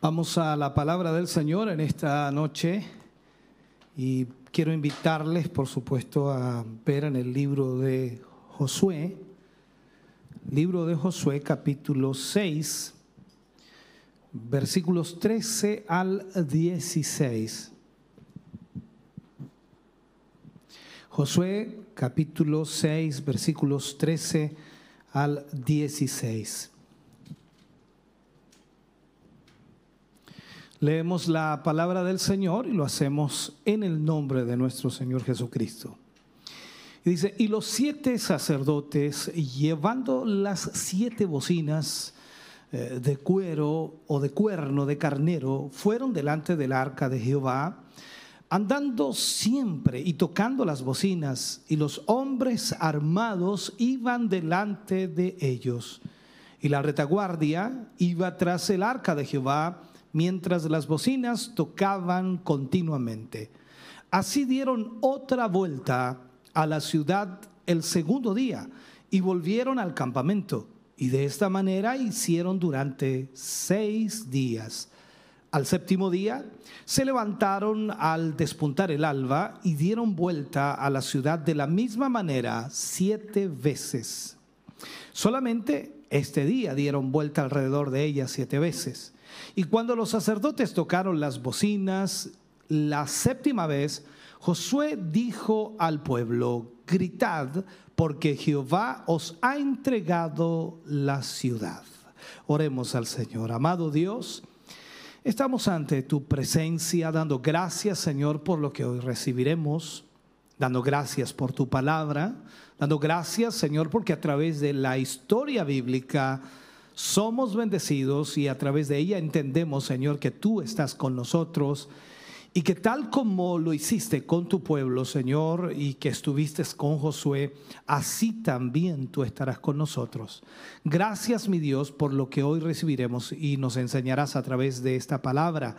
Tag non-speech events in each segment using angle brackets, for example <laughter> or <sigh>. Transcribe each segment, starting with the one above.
Vamos a la palabra del Señor en esta noche y quiero invitarles, por supuesto, a ver en el libro de Josué, libro de Josué capítulo 6, versículos 13 al 16. Josué capítulo 6, versículos 13 al 16. Leemos la palabra del Señor y lo hacemos en el nombre de nuestro Señor Jesucristo. Y dice, y los siete sacerdotes llevando las siete bocinas eh, de cuero o de cuerno de carnero fueron delante del arca de Jehová, andando siempre y tocando las bocinas, y los hombres armados iban delante de ellos. Y la retaguardia iba tras el arca de Jehová, mientras las bocinas tocaban continuamente. Así dieron otra vuelta a la ciudad el segundo día y volvieron al campamento. Y de esta manera hicieron durante seis días. Al séptimo día se levantaron al despuntar el alba y dieron vuelta a la ciudad de la misma manera siete veces. Solamente este día dieron vuelta alrededor de ella siete veces. Y cuando los sacerdotes tocaron las bocinas la séptima vez, Josué dijo al pueblo, gritad, porque Jehová os ha entregado la ciudad. Oremos al Señor. Amado Dios, estamos ante tu presencia dando gracias, Señor, por lo que hoy recibiremos, dando gracias por tu palabra, dando gracias, Señor, porque a través de la historia bíblica, somos bendecidos y a través de ella entendemos, Señor, que tú estás con nosotros y que tal como lo hiciste con tu pueblo, Señor, y que estuviste con Josué, así también tú estarás con nosotros. Gracias, mi Dios, por lo que hoy recibiremos y nos enseñarás a través de esta palabra.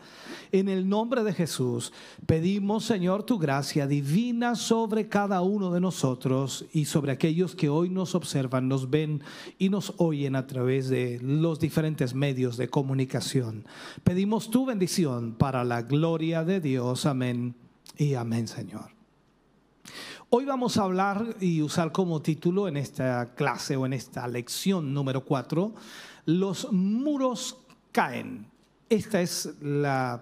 En el nombre de Jesús, pedimos, Señor, tu gracia divina sobre cada uno de nosotros y sobre aquellos que hoy nos observan, nos ven y nos oyen a través de los diferentes medios de comunicación. Pedimos tu bendición para la gloria de Dios. Amén y amén, Señor. Hoy vamos a hablar y usar como título en esta clase o en esta lección número 4, los muros caen. Este es la,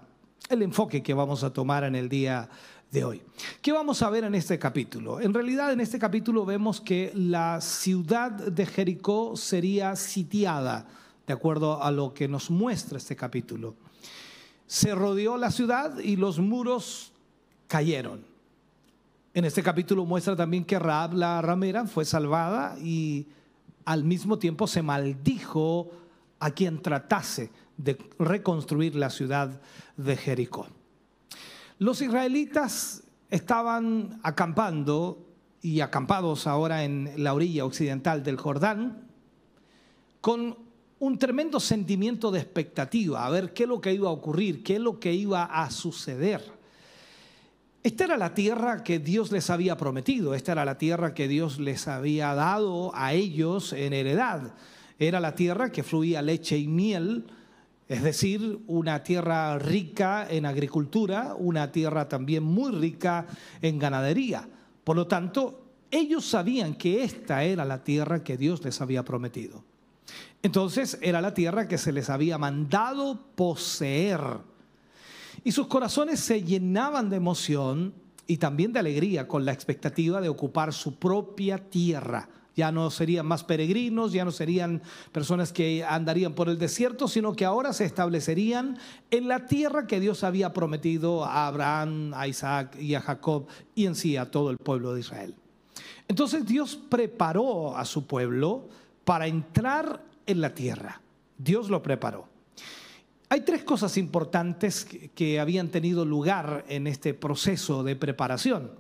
el enfoque que vamos a tomar en el día de hoy. ¿Qué vamos a ver en este capítulo? En realidad en este capítulo vemos que la ciudad de Jericó sería sitiada, de acuerdo a lo que nos muestra este capítulo se rodeó la ciudad y los muros cayeron. En este capítulo muestra también que Raab la ramera fue salvada y al mismo tiempo se maldijo a quien tratase de reconstruir la ciudad de Jericó. Los israelitas estaban acampando y acampados ahora en la orilla occidental del Jordán con un tremendo sentimiento de expectativa, a ver qué es lo que iba a ocurrir, qué es lo que iba a suceder. Esta era la tierra que Dios les había prometido, esta era la tierra que Dios les había dado a ellos en heredad. Era la tierra que fluía leche y miel, es decir, una tierra rica en agricultura, una tierra también muy rica en ganadería. Por lo tanto, ellos sabían que esta era la tierra que Dios les había prometido. Entonces era la tierra que se les había mandado poseer. Y sus corazones se llenaban de emoción y también de alegría con la expectativa de ocupar su propia tierra. Ya no serían más peregrinos, ya no serían personas que andarían por el desierto, sino que ahora se establecerían en la tierra que Dios había prometido a Abraham, a Isaac y a Jacob y en sí a todo el pueblo de Israel. Entonces Dios preparó a su pueblo para entrar en la tierra. Dios lo preparó. Hay tres cosas importantes que habían tenido lugar en este proceso de preparación.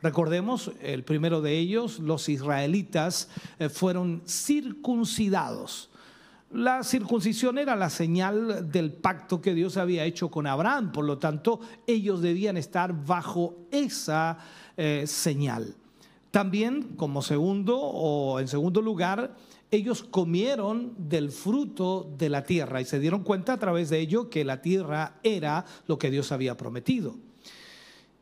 Recordemos, el primero de ellos, los israelitas eh, fueron circuncidados. La circuncisión era la señal del pacto que Dios había hecho con Abraham, por lo tanto ellos debían estar bajo esa eh, señal. También, como segundo o en segundo lugar, ellos comieron del fruto de la tierra y se dieron cuenta a través de ello que la tierra era lo que Dios había prometido.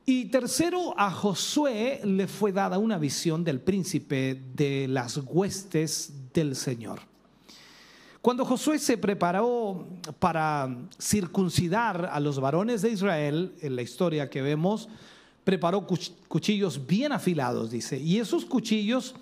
Y tercero, a Josué le fue dada una visión del príncipe de las huestes del Señor. Cuando Josué se preparó para circuncidar a los varones de Israel, en la historia que vemos, preparó cuchillos bien afilados, dice, y esos cuchillos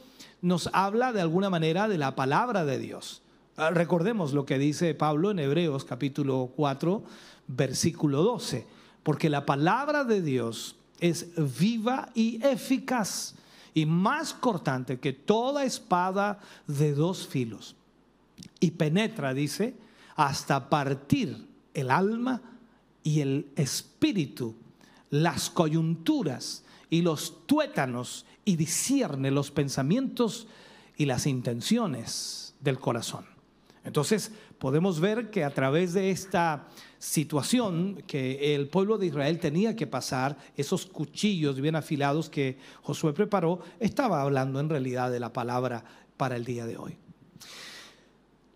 nos habla de alguna manera de la palabra de Dios. Ah, recordemos lo que dice Pablo en Hebreos capítulo 4, versículo 12, porque la palabra de Dios es viva y eficaz y más cortante que toda espada de dos filos y penetra, dice, hasta partir el alma y el espíritu, las coyunturas y los tuétanos y discierne los pensamientos y las intenciones del corazón. Entonces podemos ver que a través de esta situación que el pueblo de Israel tenía que pasar, esos cuchillos bien afilados que Josué preparó, estaba hablando en realidad de la palabra para el día de hoy.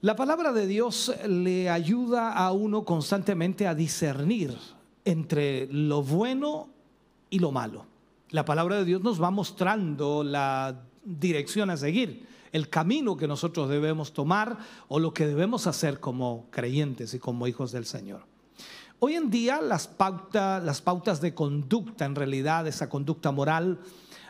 La palabra de Dios le ayuda a uno constantemente a discernir entre lo bueno y lo malo. La palabra de Dios nos va mostrando la dirección a seguir, el camino que nosotros debemos tomar o lo que debemos hacer como creyentes y como hijos del Señor. Hoy en día las, las pautas de conducta, en realidad esa conducta moral,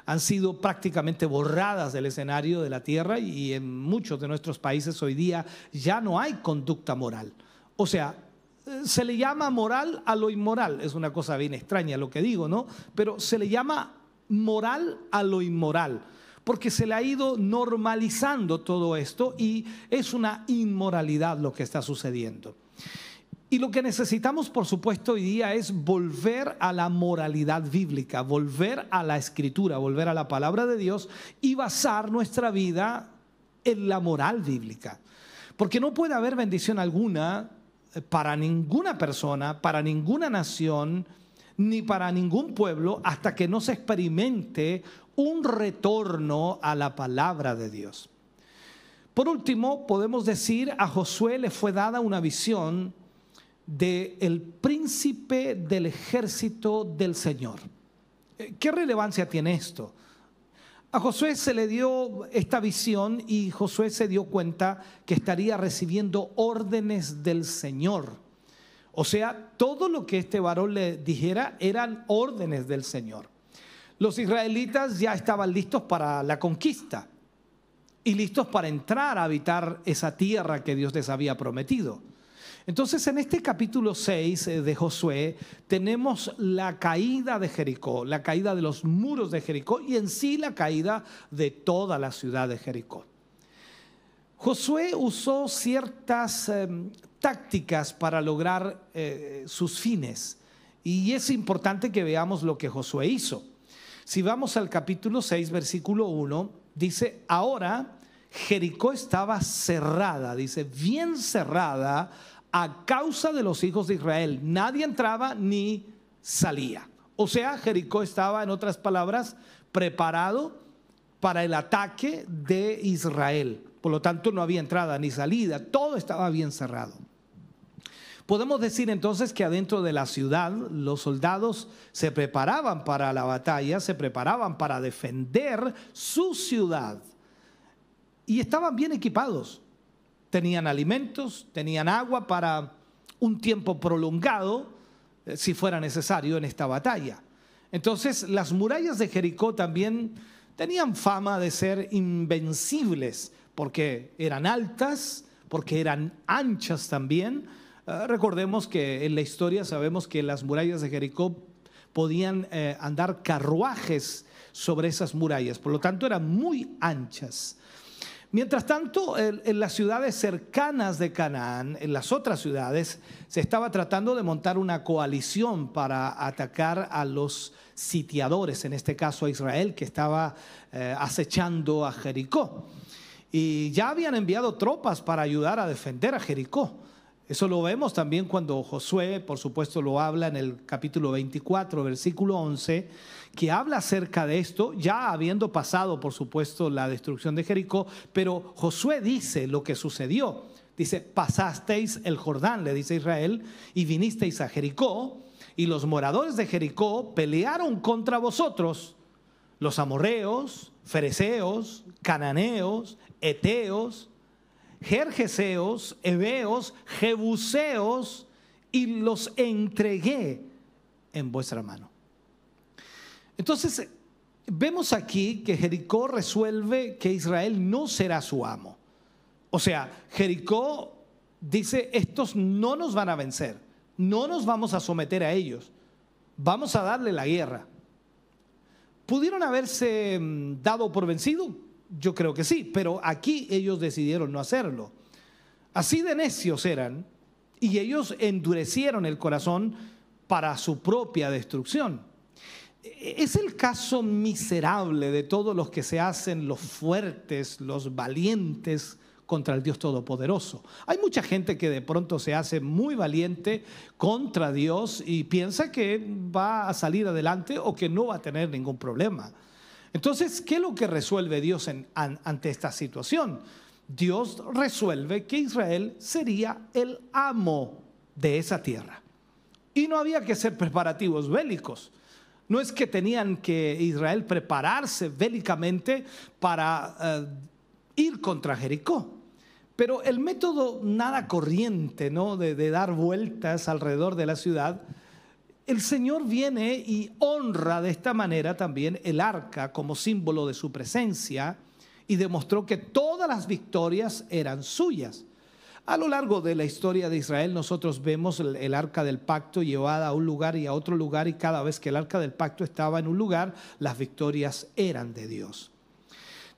han sido prácticamente borradas del escenario de la tierra y en muchos de nuestros países hoy día ya no hay conducta moral. O sea, se le llama moral a lo inmoral. Es una cosa bien extraña lo que digo, ¿no? Pero se le llama moral a lo inmoral, porque se le ha ido normalizando todo esto y es una inmoralidad lo que está sucediendo. Y lo que necesitamos, por supuesto, hoy día es volver a la moralidad bíblica, volver a la escritura, volver a la palabra de Dios y basar nuestra vida en la moral bíblica. Porque no puede haber bendición alguna para ninguna persona, para ninguna nación, ni para ningún pueblo hasta que no se experimente un retorno a la palabra de Dios. Por último, podemos decir, a Josué le fue dada una visión de el príncipe del ejército del Señor. ¿Qué relevancia tiene esto? A Josué se le dio esta visión y Josué se dio cuenta que estaría recibiendo órdenes del Señor. O sea, todo lo que este varón le dijera eran órdenes del Señor. Los israelitas ya estaban listos para la conquista y listos para entrar a habitar esa tierra que Dios les había prometido. Entonces en este capítulo 6 eh, de Josué tenemos la caída de Jericó, la caída de los muros de Jericó y en sí la caída de toda la ciudad de Jericó. Josué usó ciertas em, tácticas para lograr eh, sus fines y es importante que veamos lo que Josué hizo. Si vamos al capítulo 6, versículo 1, dice, ahora Jericó estaba cerrada, dice, bien cerrada a causa de los hijos de Israel. Nadie entraba ni salía. O sea, Jericó estaba, en otras palabras, preparado para el ataque de Israel. Por lo tanto, no había entrada ni salida, todo estaba bien cerrado. Podemos decir entonces que adentro de la ciudad los soldados se preparaban para la batalla, se preparaban para defender su ciudad y estaban bien equipados tenían alimentos, tenían agua para un tiempo prolongado, eh, si fuera necesario, en esta batalla. Entonces, las murallas de Jericó también tenían fama de ser invencibles, porque eran altas, porque eran anchas también. Eh, recordemos que en la historia sabemos que las murallas de Jericó podían eh, andar carruajes sobre esas murallas, por lo tanto eran muy anchas. Mientras tanto, en, las ciudades cercanas de Canaán, en las otras ciudades, se estaba tratando de montar una coalición para atacar a los sitiadores, en este caso a Israel, que estaba eh, acechando a Jericó. Y ya habían enviado tropas para ayudar a defender a Jericó. Eso lo vemos también cuando Josué, por supuesto, lo habla en el capítulo 24, versículo 11, que habla acerca de esto, ya habiendo pasado, por supuesto, la destrucción de Jericó, pero Josué dice lo que sucedió. Dice, pasasteis el Jordán, le dice Israel, y vinisteis a Jericó, y los moradores de Jericó pelearon contra vosotros, los amorreos, fereceos, cananeos, eteos, jerjeseos, heveos, jebuseos, y los entregué en vuestra mano. Entonces, vemos aquí que Jericó resuelve que Israel no será su amo. O sea, Jericó dice, estos no nos van a vencer, no nos vamos a someter a ellos, vamos a darle la guerra. ¿Pudieron haberse mm, dado por vencido? Yo creo que sí, pero aquí ellos decidieron no hacerlo. Así de necios eran y ellos endurecieron el corazón para su propia destrucción. Es el caso miserable de todos los que se hacen los fuertes, los valientes contra el Dios Todopoderoso. Hay mucha gente que de pronto se hace muy valiente contra Dios y piensa que va a salir adelante o que no va a tener ningún problema. Entonces, ¿qué es lo que resuelve Dios ante esta situación? Dios resuelve que Israel sería el amo de esa tierra. Y no había que hacer preparativos bélicos. No es que tenían que Israel prepararse bélicamente para eh, ir contra Jericó. Pero el método nada corriente, ¿no? De, de, dar vueltas alrededor de la ciudad, el Señor viene y honra de esta manera también el arca como símbolo de su presencia y demostró que todas las victorias eran suyas. A lo largo de la historia de Israel nosotros vemos el, arca del pacto llevada a un lugar y a otro lugar y cada vez que el arca del pacto estaba en un lugar, las victorias eran de Dios.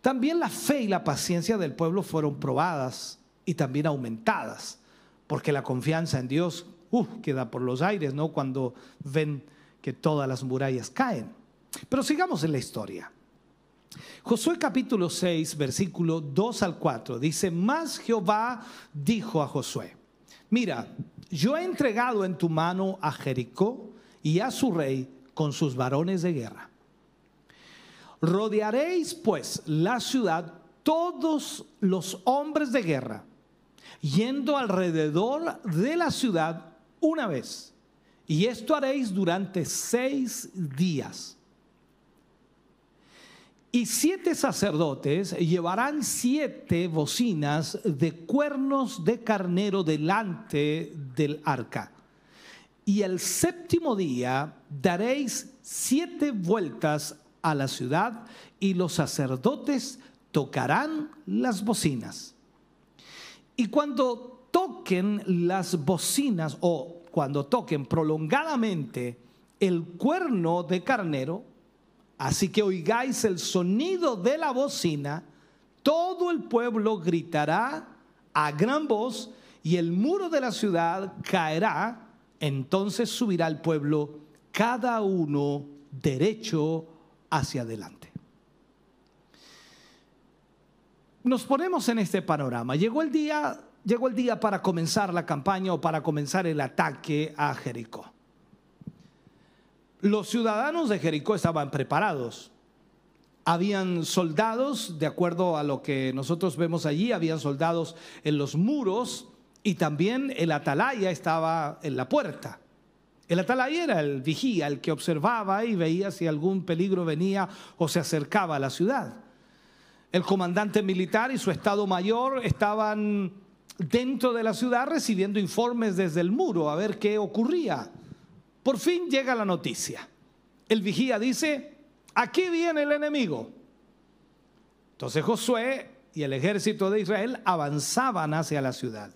También la fe y la paciencia del pueblo fueron probadas y también aumentadas, porque la confianza en Dios queda por los aires, ¿no? Cuando ven que todas las murallas caen. Pero sigamos en la historia. Josué capítulo 6, versículo 2 al 4, dice, más Jehová dijo a Josué, mira, yo he entregado en tu mano a Jericó y a su rey con sus varones de guerra. Rodearéis pues la ciudad todos los hombres de guerra, yendo alrededor de la ciudad una vez. Y esto haréis durante seis días. Y siete sacerdotes llevarán siete bocinas de cuernos de carnero delante del arca. Y el séptimo día daréis siete vueltas a la ciudad y los sacerdotes tocarán las bocinas. Y cuando toquen las bocinas o cuando toquen prolongadamente el cuerno de carnero, así que oigáis el sonido de la bocina, todo el pueblo gritará a gran voz y el muro de la ciudad caerá, entonces subirá el pueblo cada uno derecho hacia adelante. Nos ponemos en este panorama. Llegó el día llegó el día para comenzar la campaña o para comenzar el ataque a Jericó. Los ciudadanos de Jericó estaban preparados. Habían soldados, de acuerdo a lo que nosotros vemos allí, habían soldados en los muros y también el atalaya estaba en la puerta. El atalaya era el vigía, el que observaba y veía si algún peligro venía o se acercaba a la ciudad. El comandante militar y su estado mayor estaban dentro de la ciudad recibiendo informes desde el muro a ver qué ocurría. Por fin llega la noticia. El vigía dice, aquí viene el enemigo. Entonces Josué y el ejército de Israel avanzaban hacia la ciudad.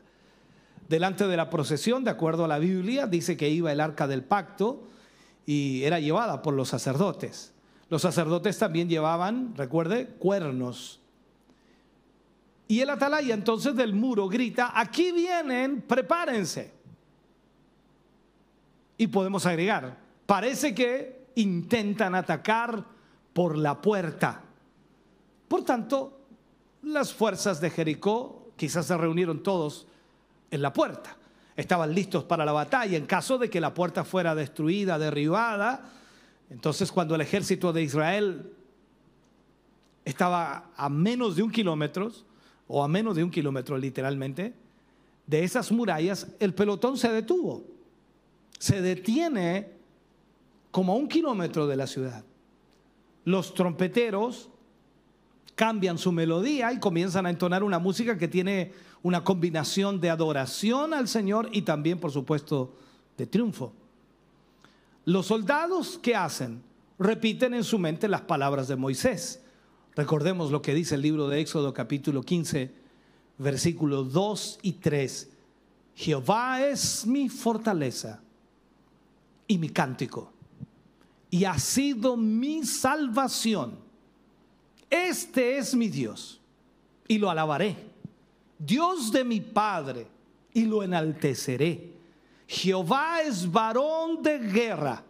Delante de la procesión, de acuerdo a la Biblia, dice que iba el arca del pacto y era llevada por los sacerdotes. Los sacerdotes también llevaban, recuerde, cuernos Y el atalaya entonces del muro grita, aquí vienen, prepárense. Y podemos agregar, parece que intentan atacar por la puerta. Por tanto, las fuerzas de Jericó quizás se reunieron todos en la puerta. Estaban listos para la batalla en caso de que la puerta fuera destruida, derribada. Entonces cuando el ejército de Israel estaba a menos de un kilómetro, o a menos de un kilómetro literalmente, de esas murallas, el pelotón se detuvo. Se detiene como a un kilómetro de la ciudad. Los trompeteros cambian su melodía y comienzan a entonar una música que tiene una combinación de adoración al Señor y también, por supuesto, de triunfo. Los soldados, ¿qué hacen? Repiten en su mente las palabras de Moisés. Recordemos lo que dice el libro de Éxodo capítulo 15, versículos 2 y 3. Jehová es mi fortaleza y mi cántico, y ha sido mi salvación. Este es mi Dios, y lo alabaré. Dios de mi Padre, y lo enalteceré. Jehová es varón de guerra.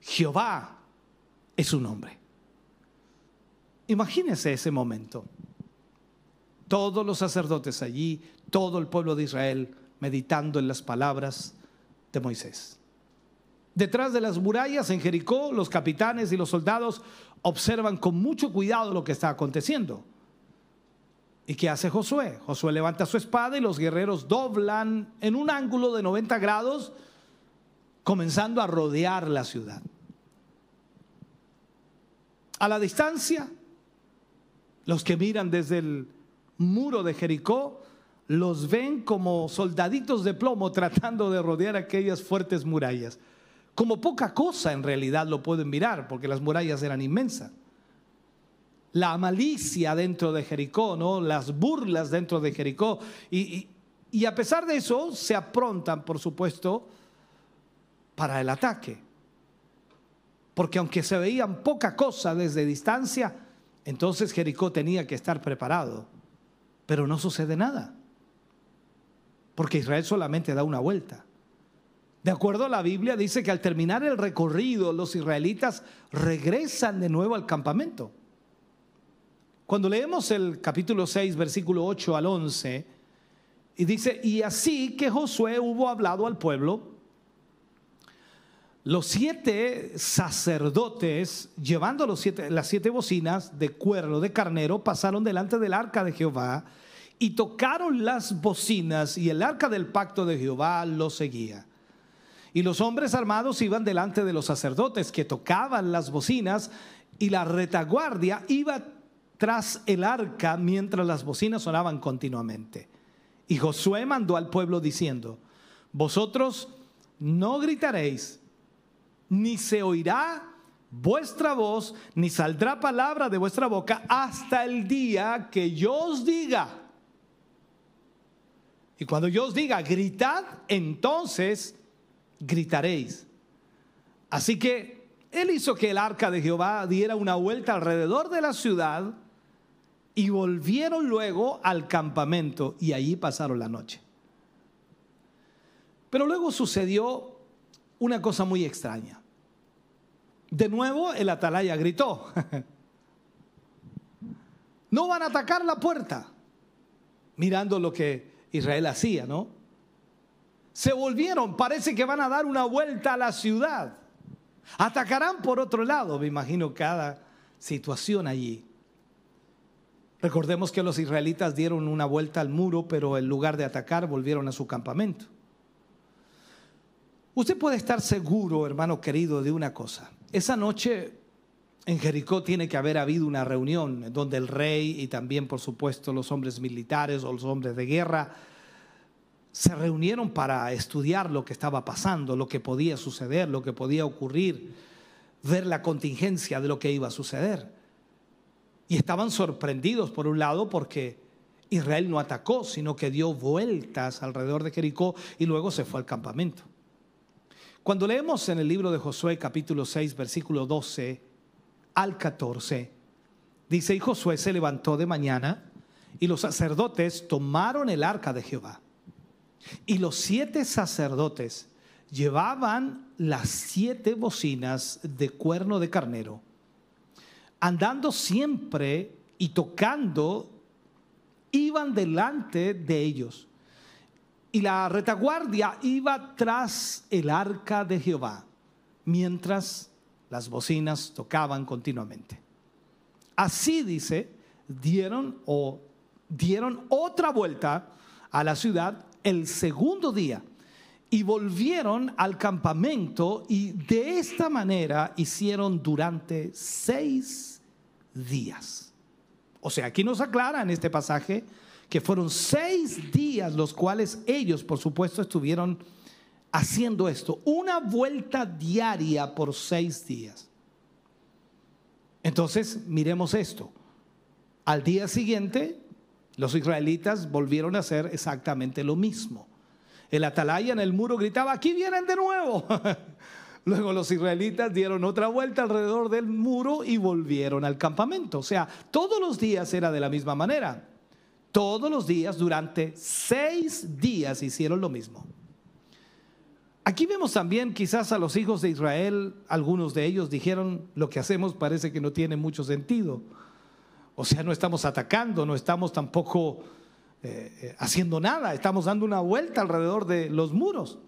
Jehová es su nombre. Imagínense ese momento. Todos los sacerdotes allí, todo el pueblo de Israel meditando en las palabras de Moisés. Detrás de las murallas en Jericó, los capitanes y los soldados observan con mucho cuidado lo que está aconteciendo. ¿Y qué hace Josué? Josué levanta su espada y los guerreros doblan en un ángulo de 90 grados, comenzando a rodear la ciudad. A la distancia, los que miran desde el muro de Jericó los ven como soldaditos de plomo tratando de rodear aquellas fuertes murallas. Como poca cosa en realidad lo pueden mirar, porque las murallas eran inmensas. La malicia dentro de Jericó, ¿no? las burlas dentro de Jericó. Y, y a pesar de eso, se aprontan, por supuesto, para el ataque. Porque aunque se veían poca cosa desde distancia, entonces Jericó tenía que estar preparado, pero no sucede nada, porque Israel solamente da una vuelta. De acuerdo a la Biblia, dice que al terminar el recorrido, los israelitas regresan de nuevo al campamento. Cuando leemos el capítulo 6, versículo 8 al 11, y dice, y así que Josué hubo hablado al pueblo, los siete sacerdotes, llevando los las siete bocinas de cuerno de carnero, pasaron delante del arca de Jehová y tocaron las bocinas y el arca del pacto de Jehová lo seguía. Y los hombres armados iban delante de los sacerdotes que tocaban las bocinas y la retaguardia iba tras el arca mientras las bocinas sonaban continuamente. Y Josué mandó al pueblo diciendo, vosotros no gritaréis ni se oirá vuestra voz, ni saldrá palabra de vuestra boca hasta el día que yo os diga. Y cuando yo os diga, gritad, entonces gritaréis. Así que él hizo que el arca de Jehová diera una vuelta alrededor de la ciudad y volvieron luego al campamento y allí pasaron la noche. Pero luego sucedió una cosa muy extraña. De nuevo el atalaya gritó, <laughs> no van a atacar la puerta, mirando lo que Israel hacía, ¿no? Se volvieron, parece que van a dar una vuelta a la ciudad. Atacarán por otro lado, me imagino cada situación allí. Recordemos que los israelitas dieron una vuelta al muro, pero en lugar de atacar volvieron a su campamento. Usted puede estar seguro, hermano querido, de una cosa. Esa noche en Jericó tiene que haber habido una reunión donde el rey y también, por supuesto, los hombres militares o los hombres de guerra se reunieron para estudiar lo que estaba pasando, lo que podía suceder, lo que podía ocurrir, ver la contingencia de lo que iba a suceder. Y estaban sorprendidos, por un lado, porque Israel no atacó, sino que dio vueltas alrededor de Jericó y luego se fue al campamento. Cuando leemos en el libro de Josué capítulo 6 versículo 12 al 14, dice, y Josué se levantó de mañana Y los sacerdotes tomaron el arca de Jehová. Y los siete sacerdotes llevaban las siete bocinas de cuerno de carnero, andando siempre y tocando, iban delante de ellos. Y la retaguardia iba tras el arca de Jehová, mientras las bocinas tocaban continuamente. Así dice, dieron o dieron otra vuelta a la ciudad el segundo día y volvieron al campamento y de esta manera hicieron durante seis días. O sea, aquí nos aclara en este pasaje que fueron seis días los cuales ellos, por supuesto, estuvieron haciendo esto. Una vuelta diaria por seis días. Entonces, miremos esto. Al día siguiente, los israelitas volvieron a hacer exactamente lo mismo. El atalaya en el muro gritaba, aquí vienen de nuevo. <laughs> Luego los israelitas dieron otra vuelta alrededor del muro y volvieron al campamento. O sea, todos los días era de la misma manera. Todos los días, durante seis días, hicieron lo mismo. Aquí vemos también quizás a los hijos de Israel, algunos de ellos dijeron, lo que hacemos parece que no tiene mucho sentido. O sea, no estamos atacando, no estamos tampoco eh, eh, haciendo nada, estamos dando una vuelta alrededor de los muros.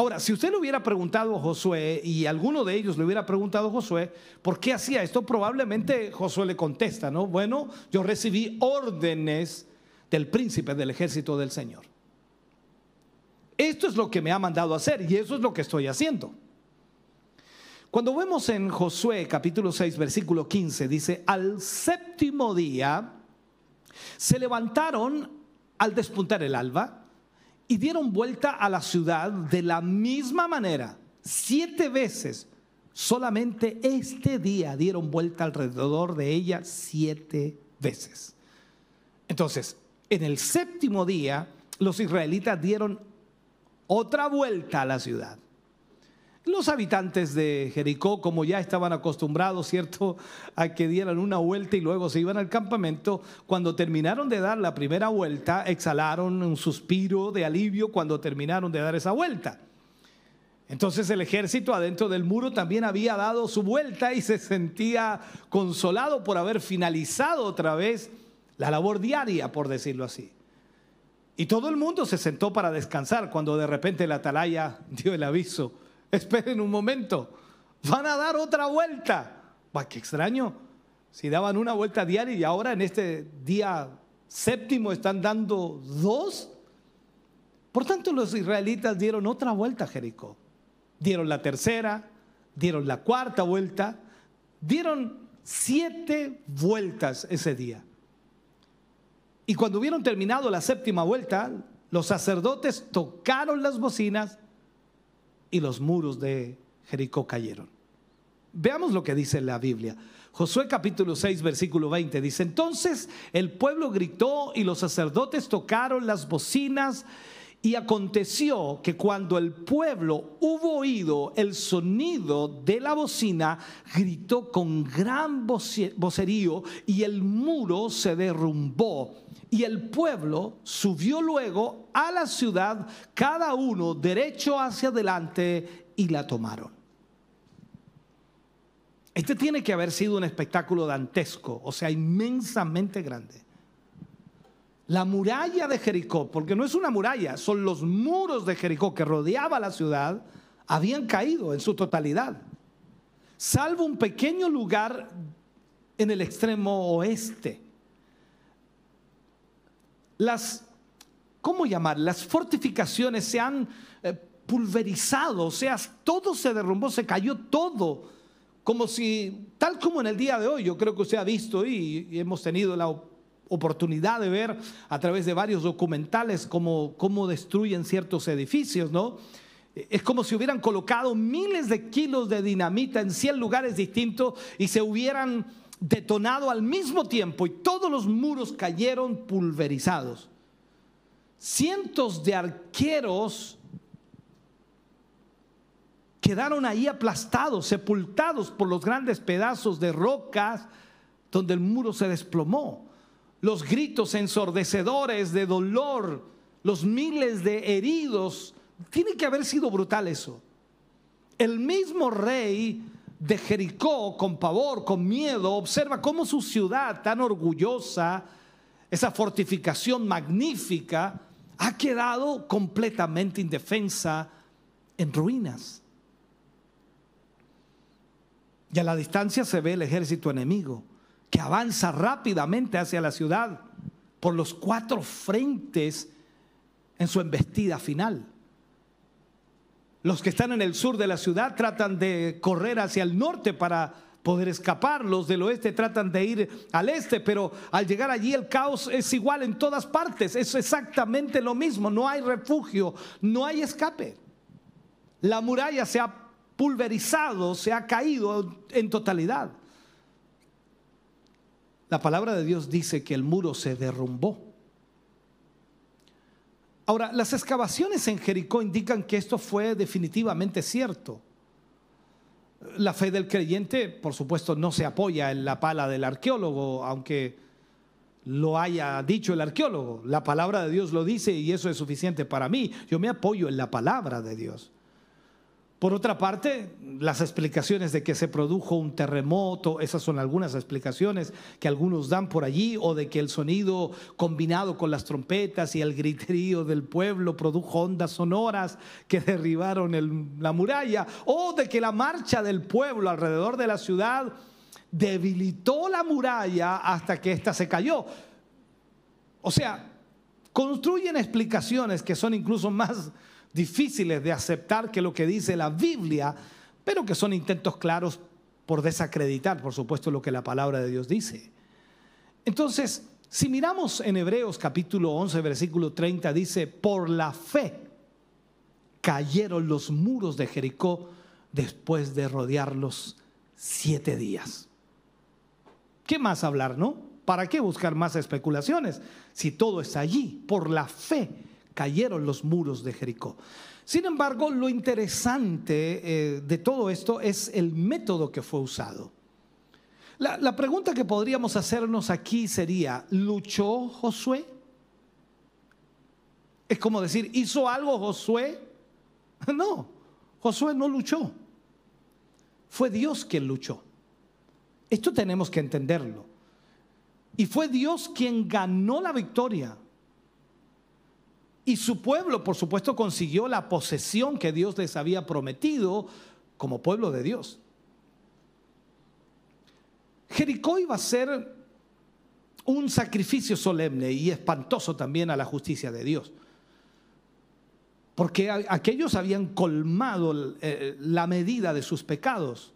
Ahora, si usted le hubiera preguntado a Josué y alguno de ellos le hubiera preguntado a Josué, ¿por qué hacía esto? Probablemente Josué le contesta, ¿no? Bueno, yo recibí órdenes del príncipe del ejército del Señor. Esto es lo que me ha mandado a hacer y eso es lo que estoy haciendo. Cuando vemos en Josué capítulo 6 versículo 15, dice, al séptimo día se levantaron al despuntar el alba y dieron vuelta a la ciudad de la misma manera, siete veces. Solamente este día dieron vuelta alrededor de ella siete veces. Entonces, en el séptimo día, los israelitas dieron otra vuelta a la ciudad. Los habitantes de Jericó, como ya estaban acostumbrados, ¿cierto?, a que dieran una vuelta y luego se iban al campamento, cuando terminaron de dar la primera vuelta, exhalaron un suspiro de alivio cuando terminaron de dar esa vuelta. Entonces el ejército adentro del muro también había dado su vuelta y se sentía consolado por haber finalizado otra vez la labor diaria, por decirlo así. Y todo el mundo se sentó para descansar cuando de repente la atalaya dio el aviso <laughs> esperen un momento, van a dar otra vuelta. Va, qué extraño. Si daban una vuelta diaria y ahora en este día séptimo están dando dos. Por tanto, los israelitas dieron otra vuelta a Jericó. Dieron la tercera, dieron la cuarta vuelta, dieron siete vueltas ese día. Y cuando hubieron terminado la séptima vuelta, los sacerdotes tocaron las bocinas y los muros de Jericó cayeron. Veamos lo que dice la Biblia. Josué capítulo 6 versículo 20 dice, entonces el pueblo gritó y los sacerdotes tocaron las bocinas y aconteció que cuando el pueblo hubo oído el sonido de la bocina, gritó con gran vocerío y el muro se derrumbó y el pueblo subió luego a la ciudad, cada uno derecho hacia adelante, y la tomaron. Este tiene que haber sido un espectáculo dantesco, o sea, inmensamente grande. La muralla de Jericó, porque no es una muralla, son los muros de Jericó que rodeaba la ciudad, habían caído en su totalidad, salvo un pequeño lugar en el extremo oeste las, ¿cómo llamar? Las fortificaciones se han eh, pulverizado, o sea, todo se derrumbó, se cayó todo, como si, tal como en el día de hoy, yo creo que usted ha visto y, hemos tenido la oportunidad de ver a través de varios documentales cómo, cómo destruyen ciertos edificios, ¿no? Es como si hubieran colocado miles de kilos de dinamita en 100 lugares distintos y se hubieran detonado al mismo tiempo y todos los muros cayeron pulverizados. Cientos de arqueros quedaron ahí aplastados, sepultados por los grandes pedazos de rocas donde el muro se desplomó. los gritos ensordecedores de dolor, los miles de heridos. Tiene que haber sido brutal eso. El mismo rey de Jericó, con pavor, con miedo, observa cómo su ciudad tan orgullosa, esa fortificación magnífica, ha quedado completamente indefensa en ruinas. Y a la distancia se ve el ejército enemigo que avanza rápidamente hacia la ciudad por los cuatro frentes en su embestida final. Los que están en el sur de la ciudad tratan de correr hacia el norte para poder escapar. Los del oeste tratan de ir al este, pero al llegar allí el caos es igual en todas partes. Es exactamente lo mismo. No hay refugio, no hay escape. La muralla se ha pulverizado, se ha caído en totalidad. La palabra de Dios dice que el muro se derrumbó. Ahora, las excavaciones en Jericó indican que esto fue definitivamente cierto. La fe del creyente, por supuesto, no se apoya en la pala del arqueólogo, aunque lo haya dicho el arqueólogo. La palabra de Dios lo dice y eso es suficiente para mí. Yo me apoyo en la palabra de Dios. Por otra parte, las explicaciones de que se produjo un terremoto, esas son algunas explicaciones que algunos dan por allí, o de que el sonido combinado con las trompetas y el griterío del pueblo produjo ondas sonoras que derribaron la muralla, o de que la marcha del pueblo alrededor de la ciudad debilitó la muralla hasta que ésta se cayó. O sea, construyen explicaciones que son incluso más difíciles de aceptar que lo que dice la Biblia, pero que son intentos claros por desacreditar, por supuesto, lo que la palabra de Dios dice. Entonces, si miramos en Hebreos capítulo 11, versículo 30, dice, por la fe cayeron los muros de Jericó después de rodearlos siete días. ¿Qué más hablar, no? ¿Para qué buscar más especulaciones si todo está allí? Por la fe cayeron los muros de Jericó. Sin embargo, lo interesante eh, de todo esto es el método que fue usado. La, la pregunta que podríamos hacernos aquí sería, ¿luchó Josué? Es como decir, ¿hizo algo Josué? <laughs> No, Josué no luchó. Fue Dios quien luchó. Esto tenemos que entenderlo. Y fue Dios quien ganó la victoria. Y su pueblo, por supuesto, consiguió la posesión que Dios les había prometido como pueblo de Dios. Jericó iba a ser un sacrificio solemne y espantoso también a la justicia de Dios. Porque aquellos habían colmado eh, la medida de sus pecados.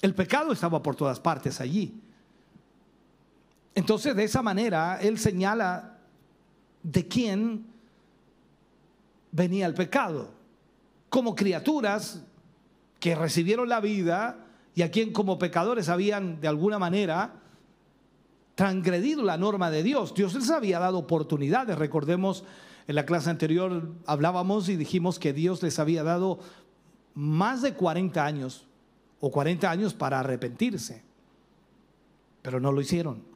El pecado estaba por todas partes allí. Entonces, de esa manera, Él señala de quién venía el pecado. Como criaturas que recibieron la vida y a quien como pecadores habían de alguna manera transgredido la norma de Dios. Dios les había dado oportunidades. Recordemos, en la clase anterior hablábamos y dijimos que Dios les había dado más de 40 años o 40 años para arrepentirse, pero no lo hicieron.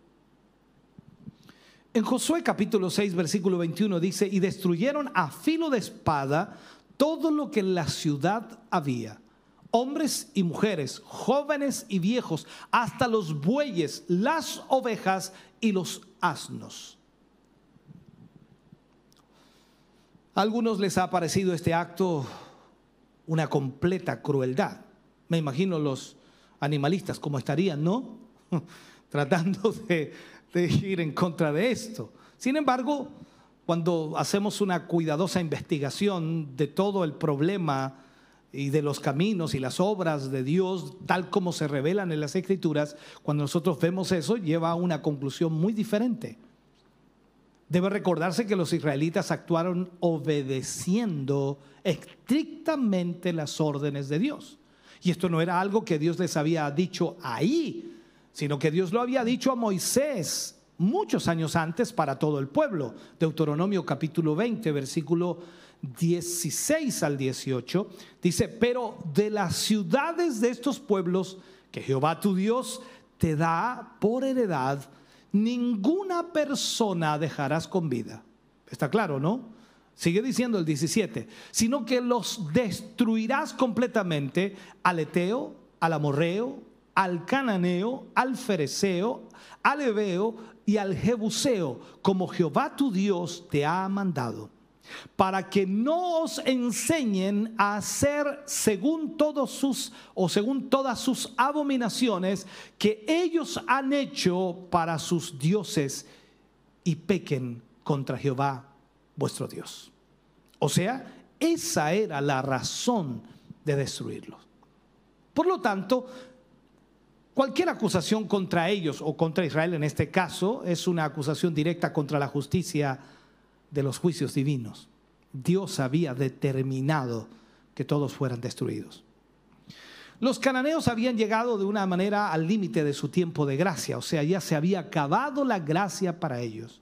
En Josué capítulo 6, versículo 21 dice, y destruyeron a filo de espada todo lo que en la ciudad había, hombres y mujeres, jóvenes y viejos, hasta los bueyes, las ovejas y los asnos. A algunos les ha parecido este acto una completa crueldad. Me imagino los animalistas cómo estarían, ¿no? <laughs> Tratando de de ir en contra de esto. Sin embargo, cuando hacemos una cuidadosa investigación de todo el problema y de los caminos y las obras de Dios, tal como se revelan en las escrituras, cuando nosotros vemos eso, lleva a una conclusión muy diferente. Debe recordarse que los israelitas actuaron obedeciendo estrictamente las órdenes de Dios. Y esto no era algo que Dios les había dicho ahí, sino que Dios lo había dicho a Moisés muchos años antes para todo el pueblo. Deuteronomio capítulo 20, versículo 16 al 18, dice, pero de las ciudades de estos pueblos que Jehová tu Dios te da por heredad, ninguna persona dejarás con vida. Está claro, ¿no? Sigue diciendo el 17, sino que los destruirás completamente al Eteo, al Amorreo, al Cananeo, al Fereceo, al Ebeo y al Jebuseo, como Jehová tu Dios te ha mandado para que no os enseñen a hacer según todos sus o según todas sus abominaciones que ellos han hecho para sus dioses y pequen contra Jehová vuestro Dios. O sea, esa era la razón de destruirlos. Por lo tanto, cualquier acusación contra ellos o contra Israel en este caso es una acusación directa contra la justicia de los juicios divinos. Dios había determinado que todos fueran destruidos. Los cananeos habían llegado de una manera al límite de su tiempo de gracia, o sea, ya se había acabado la gracia para ellos.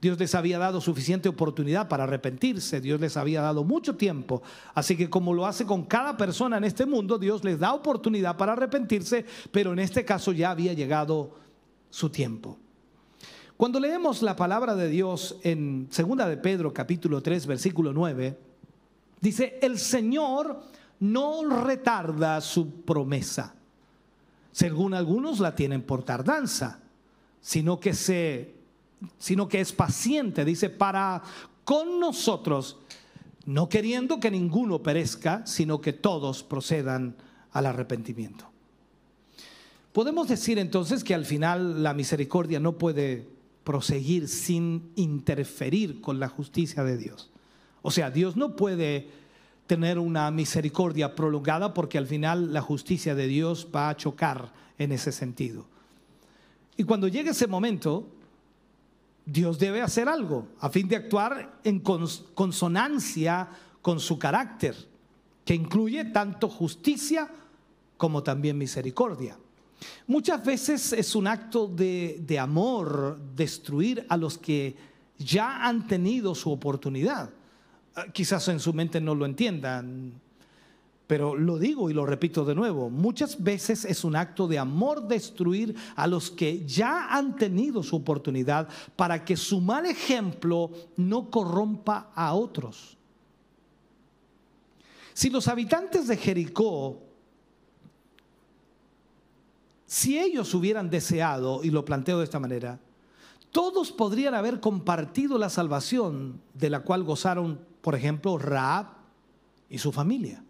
Dios les había dado suficiente oportunidad para arrepentirse, Dios les había dado mucho tiempo. Así que como lo hace con cada persona en este mundo, Dios les da oportunidad para arrepentirse, pero en este caso ya había llegado su tiempo. Cuando leemos la palabra de Dios en 2 de Pedro capítulo 3 versículo 9, dice, el Señor no retarda su promesa, según algunos la tienen por tardanza, sino que se sino que es paciente, dice, para con nosotros, no queriendo que ninguno perezca, sino que todos procedan al arrepentimiento. Podemos decir entonces que al final la misericordia no puede proseguir sin interferir con la justicia de Dios. O sea, Dios no puede tener una misericordia prolongada porque al final la justicia de Dios va a chocar en ese sentido. Y cuando llegue ese momento, Dios debe hacer algo a fin de actuar en consonancia con su carácter, que incluye tanto justicia como también misericordia. Muchas veces es un acto de, amor destruir a los que ya han tenido su oportunidad. Ah, quizás en su mente no lo entiendan, pero lo digo y lo repito de nuevo, muchas veces es un acto de amor destruir a los que ya han tenido su oportunidad para que su mal ejemplo no corrompa a otros. Si los habitantes de Jericó si ellos hubieran deseado, y lo planteo de esta manera, todos podrían haber compartido la salvación de la cual gozaron, por ejemplo, Raab y su familia.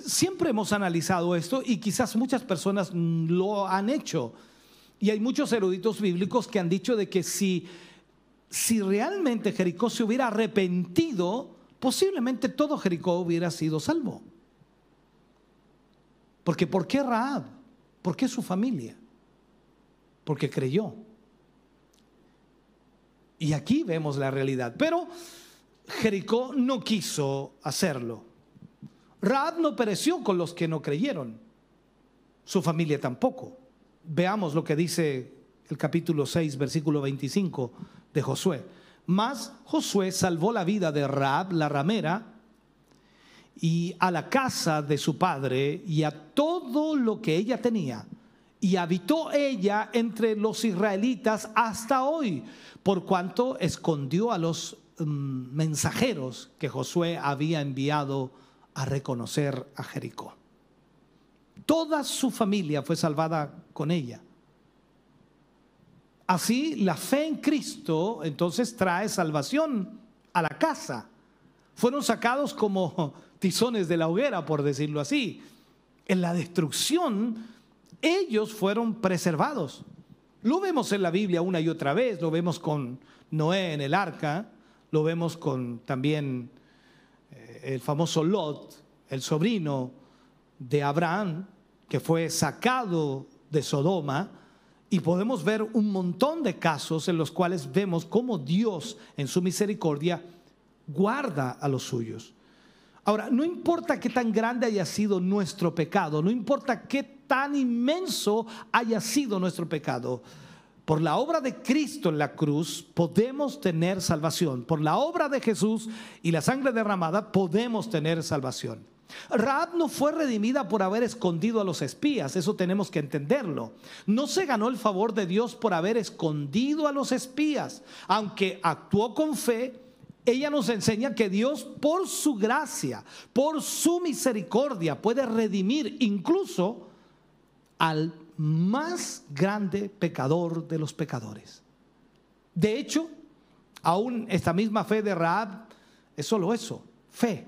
Siempre hemos analizado esto y quizás muchas personas lo han hecho. Y hay muchos eruditos bíblicos que han dicho de que si, si realmente Jericó se hubiera arrepentido, posiblemente todo Jericó hubiera sido salvo. Porque ¿por qué Raab? ¿Por qué su familia? Porque creyó. Y aquí vemos la realidad. Pero Jericó no quiso hacerlo. Raab no pereció con los que no creyeron. Su familia tampoco. Veamos lo que dice el capítulo 6, versículo 25 de Josué. Mas Josué salvó la vida de Raab, la ramera, y a la casa de su padre y a todo lo que ella tenía. Y habitó ella entre los israelitas hasta hoy, por cuanto escondió a los mm, mensajeros que Josué había enviado a reconocer a Jericó. Toda su familia fue salvada con ella. Así, la fe en Cristo entonces trae salvación a la casa. Fueron sacados como <laughs> tizones de la hoguera, por decirlo así. En la destrucción, ellos fueron preservados. Lo vemos en la Biblia una y otra vez, lo vemos con Noé en el arca, lo vemos con también el famoso Lot, el sobrino de Abraham, que fue sacado de Sodoma, y podemos ver un montón de casos en los cuales vemos cómo Dios en su misericordia guarda a los suyos. Ahora, no importa qué tan grande haya sido nuestro pecado, no importa qué tan inmenso haya sido nuestro pecado, por la obra de Cristo en la cruz podemos tener salvación. Por la obra de Jesús y la sangre derramada podemos tener salvación. Raab no fue redimida por haber escondido a los espías, eso tenemos que entenderlo. No se ganó el favor de Dios por haber escondido a los espías, aunque actuó con fe. Ella nos enseña que Dios por su gracia, por su misericordia puede redimir incluso al más grande pecador de los pecadores. De hecho, aún esta misma fe de Raab es solo eso, fe.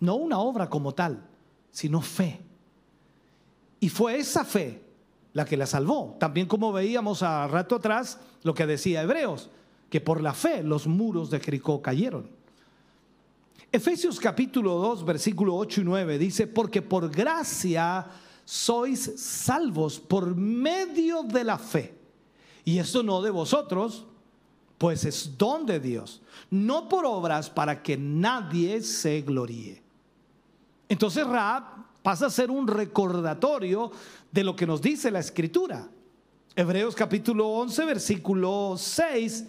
No una obra como tal, sino fe. Y fue esa fe la que la salvó. También como veíamos a rato atrás lo que decía Hebreos, que por la fe los muros de Jericó cayeron. Efesios capítulo 2, versículo 8 y 9 dice, porque por gracia sois salvos por medio de la fe. Y esto no de vosotros, pues es don de Dios, no por obras para que nadie se gloríe. Entonces Raab pasa a ser un recordatorio de lo que nos dice la escritura. Hebreos capítulo 11, versículo 6.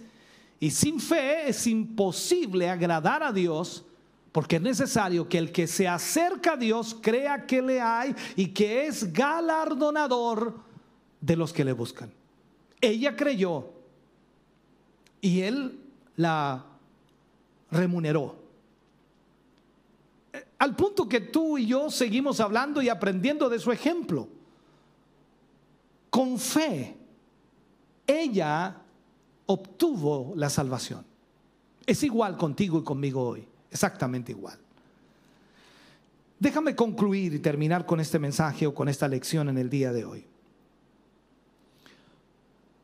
Y sin fe es imposible agradar a Dios, porque es necesario que el que se acerca a Dios crea que le hay y que es galardonador de los que le buscan. Ella creyó y él la remuneró. Al punto que tú y yo seguimos hablando y aprendiendo de su ejemplo. Con fe, ella obtuvo la salvación. Es igual contigo y conmigo hoy, exactamente igual. Déjame concluir y terminar con este mensaje o con esta lección en el día de hoy.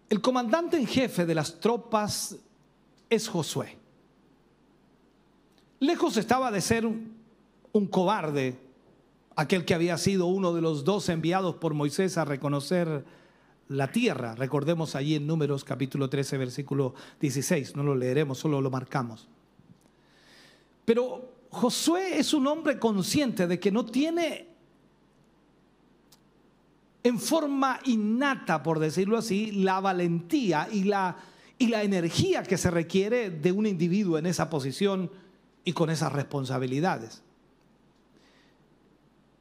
El comandante en jefe de las tropas es Josué. Lejos estaba de ser un cobarde, aquel que había sido uno de los dos enviados por Moisés a reconocer la tierra. Recordemos allí en Números capítulo 13, versículo 16, no lo leeremos, solo lo marcamos. Pero Josué es un hombre consciente de que no tiene en forma innata, por decirlo así, la valentía y la, y la energía que se requiere de un individuo en esa posición y con esas responsabilidades.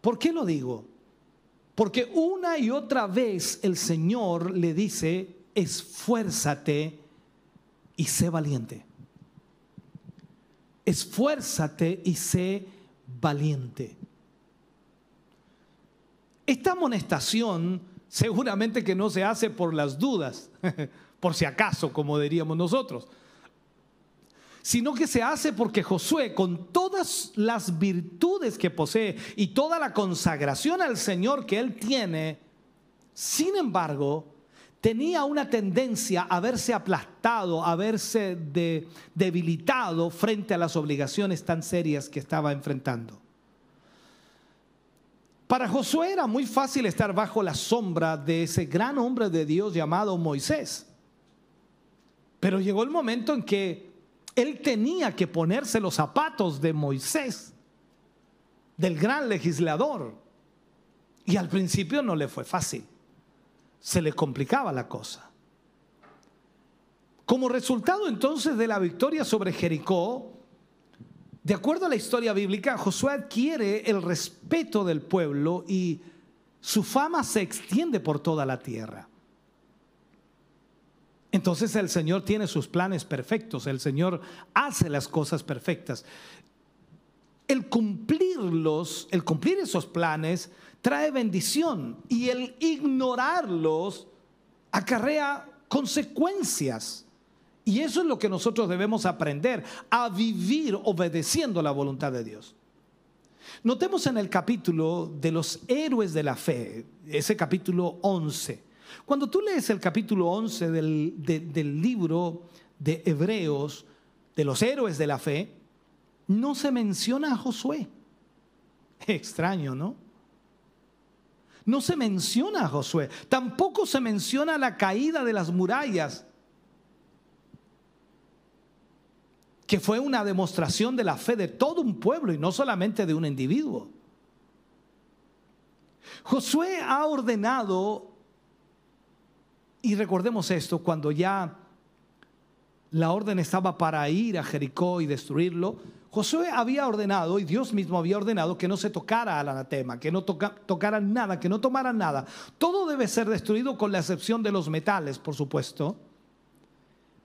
¿Por qué lo digo? Porque una y otra vez el Señor le dice, esfuérzate y sé valiente. Esfuérzate y sé valiente. Esta amonestación seguramente que no se hace por las dudas, <laughs> por si acaso, como diríamos nosotros sino que se hace porque Josué, con todas las virtudes que posee y toda la consagración al Señor que él tiene, sin embargo, tenía una tendencia a verse aplastado, a verse debilitado frente a las obligaciones tan serias que estaba enfrentando. Para Josué era muy fácil estar bajo la sombra de ese gran hombre de Dios llamado Moisés. Pero llegó el momento en que él tenía que ponerse los zapatos de Moisés, del gran legislador. Y al principio no le fue fácil. Se le complicaba la cosa. Como resultado entonces de la victoria sobre Jericó, de acuerdo a la historia bíblica, Josué adquiere el respeto del pueblo y su fama se extiende por toda la tierra. Entonces el Señor tiene sus planes perfectos, el Señor hace las cosas perfectas. El cumplirlos, el cumplir esos planes trae bendición y el ignorarlos acarrea consecuencias. Y eso es lo que nosotros debemos aprender, a vivir obedeciendo la voluntad de Dios. Notemos en el capítulo de los héroes de la fe, ese capítulo 11. Cuando tú lees el capítulo 11 del, libro de Hebreos, de los héroes de la fe, no se menciona a Josué. Extraño, ¿no? No se menciona a Josué. Tampoco se menciona la caída de las murallas, que fue una demostración de la fe de todo un pueblo y no solamente de un individuo. Josué ha ordenado y recordemos esto, cuando ya la orden estaba para ir a Jericó y destruirlo, Josué había ordenado, y Dios mismo había ordenado, que no se tocara al anatema, que no toca, tocaran nada, que no tomaran nada. Todo debe ser destruido con la excepción de los metales, por supuesto.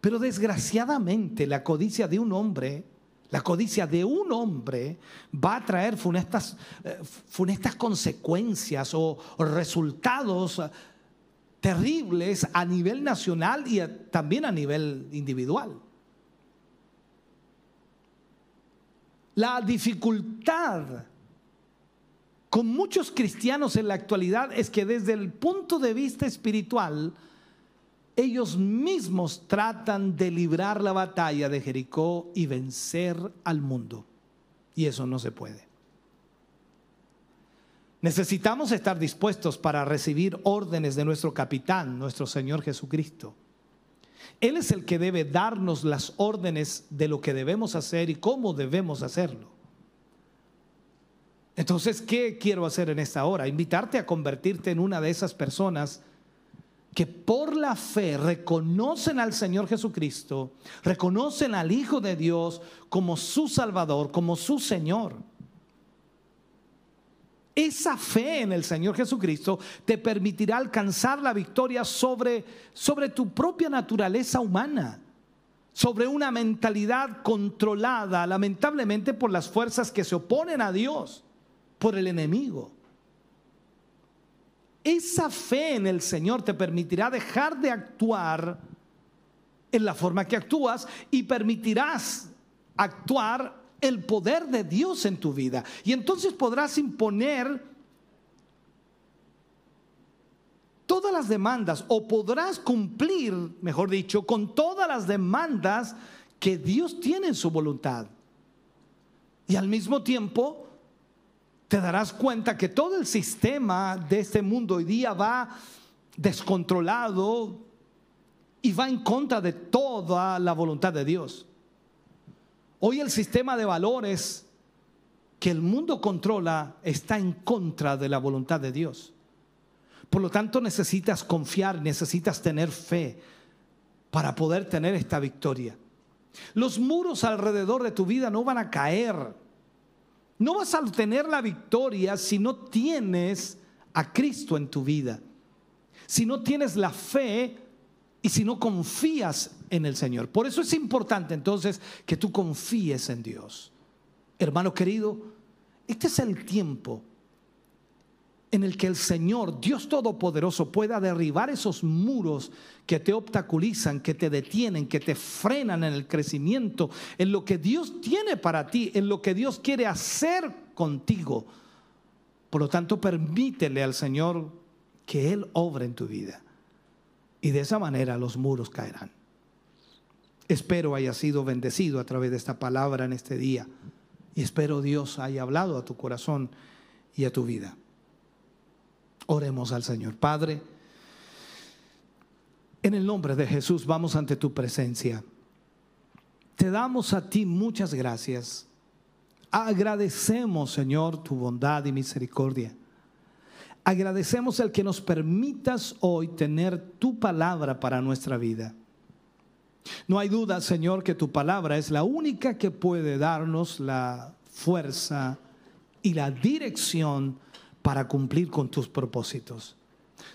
Pero desgraciadamente la codicia de un hombre, la codicia de un hombre va a traer funestas, eh, funestas consecuencias o, resultados terribles a nivel nacional y también a nivel individual. La dificultad con muchos cristianos en la actualidad es que desde el punto de vista espiritual, ellos mismos tratan de librar la batalla de Jericó y vencer al mundo. Y eso no se puede. Necesitamos estar dispuestos para recibir órdenes de nuestro capitán, nuestro Señor Jesucristo. Él es el que debe darnos las órdenes de lo que debemos hacer y cómo debemos hacerlo. Entonces, ¿qué quiero hacer en esta hora? Invitarte a convertirte en una de esas personas que por la fe reconocen al Señor Jesucristo, reconocen al Hijo de Dios como su Salvador, como su Señor. Esa fe en el Señor Jesucristo te permitirá alcanzar la victoria sobre, sobre tu propia naturaleza humana, sobre una mentalidad controlada lamentablemente por las fuerzas que se oponen a Dios, por el enemigo. Esa fe en el Señor te permitirá dejar de actuar en la forma que actúas y permitirás actuar el poder de Dios en tu vida. Y entonces podrás imponer todas las demandas o podrás cumplir, mejor dicho, con todas las demandas que Dios tiene en su voluntad. Y al mismo tiempo te darás cuenta que todo el sistema de este mundo hoy día va descontrolado y va en contra de toda la voluntad de Dios. Hoy el sistema de valores que el mundo controla está en contra de la voluntad de Dios. Por lo tanto, necesitas confiar, necesitas tener fe para poder tener esta victoria. Los muros alrededor de tu vida no van a caer. No vas a tener la victoria si no tienes a Cristo en tu vida. Si no tienes la fe y si no confías en el Señor. Por eso es importante entonces que tú confíes en Dios. Hermano querido, este es el tiempo en el que el Señor, Dios Todopoderoso, pueda derribar esos muros que te obstaculizan, que te detienen, que te frenan en el crecimiento, en lo que Dios tiene para ti, en lo que Dios quiere hacer contigo. Por lo tanto, permítele al Señor que Él obre en tu vida. Y de esa manera los muros caerán. Espero haya sido bendecido a través de esta palabra en este día. Y espero Dios haya hablado a tu corazón y a tu vida. Oremos al Señor. Padre, en el nombre de Jesús vamos ante tu presencia. Te damos a ti muchas gracias. Agradecemos, Señor, tu bondad y misericordia. Agradecemos el que nos permitas hoy tener tu palabra para nuestra vida. No hay duda, Señor, que tu palabra es la única que puede darnos la fuerza y la dirección para cumplir con tus propósitos.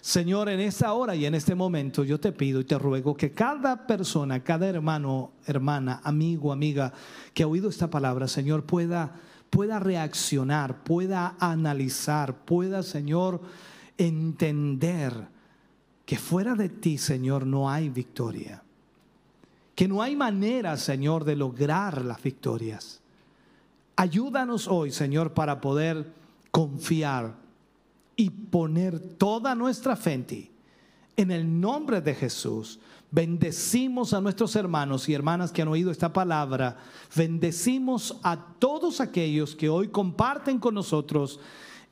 Señor, en esta hora y en este momento yo te pido y te ruego que cada persona, cada hermano, hermana, amigo, amiga que ha oído esta palabra, Señor, pueda pueda reaccionar, pueda analizar, pueda, Señor, entender que fuera de ti, Señor, no hay victoria. Que no hay manera, Señor, de lograr las victorias. Ayúdanos hoy, Señor, para poder confiar y poner toda nuestra fe en ti. En el nombre de Jesús. Bendecimos a nuestros hermanos y hermanas que han oído esta palabra. Bendecimos a todos aquellos que hoy comparten con nosotros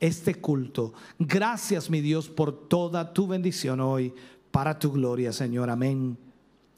este culto. Gracias, mi Dios, por toda tu bendición hoy, para tu gloria, Señor. Amén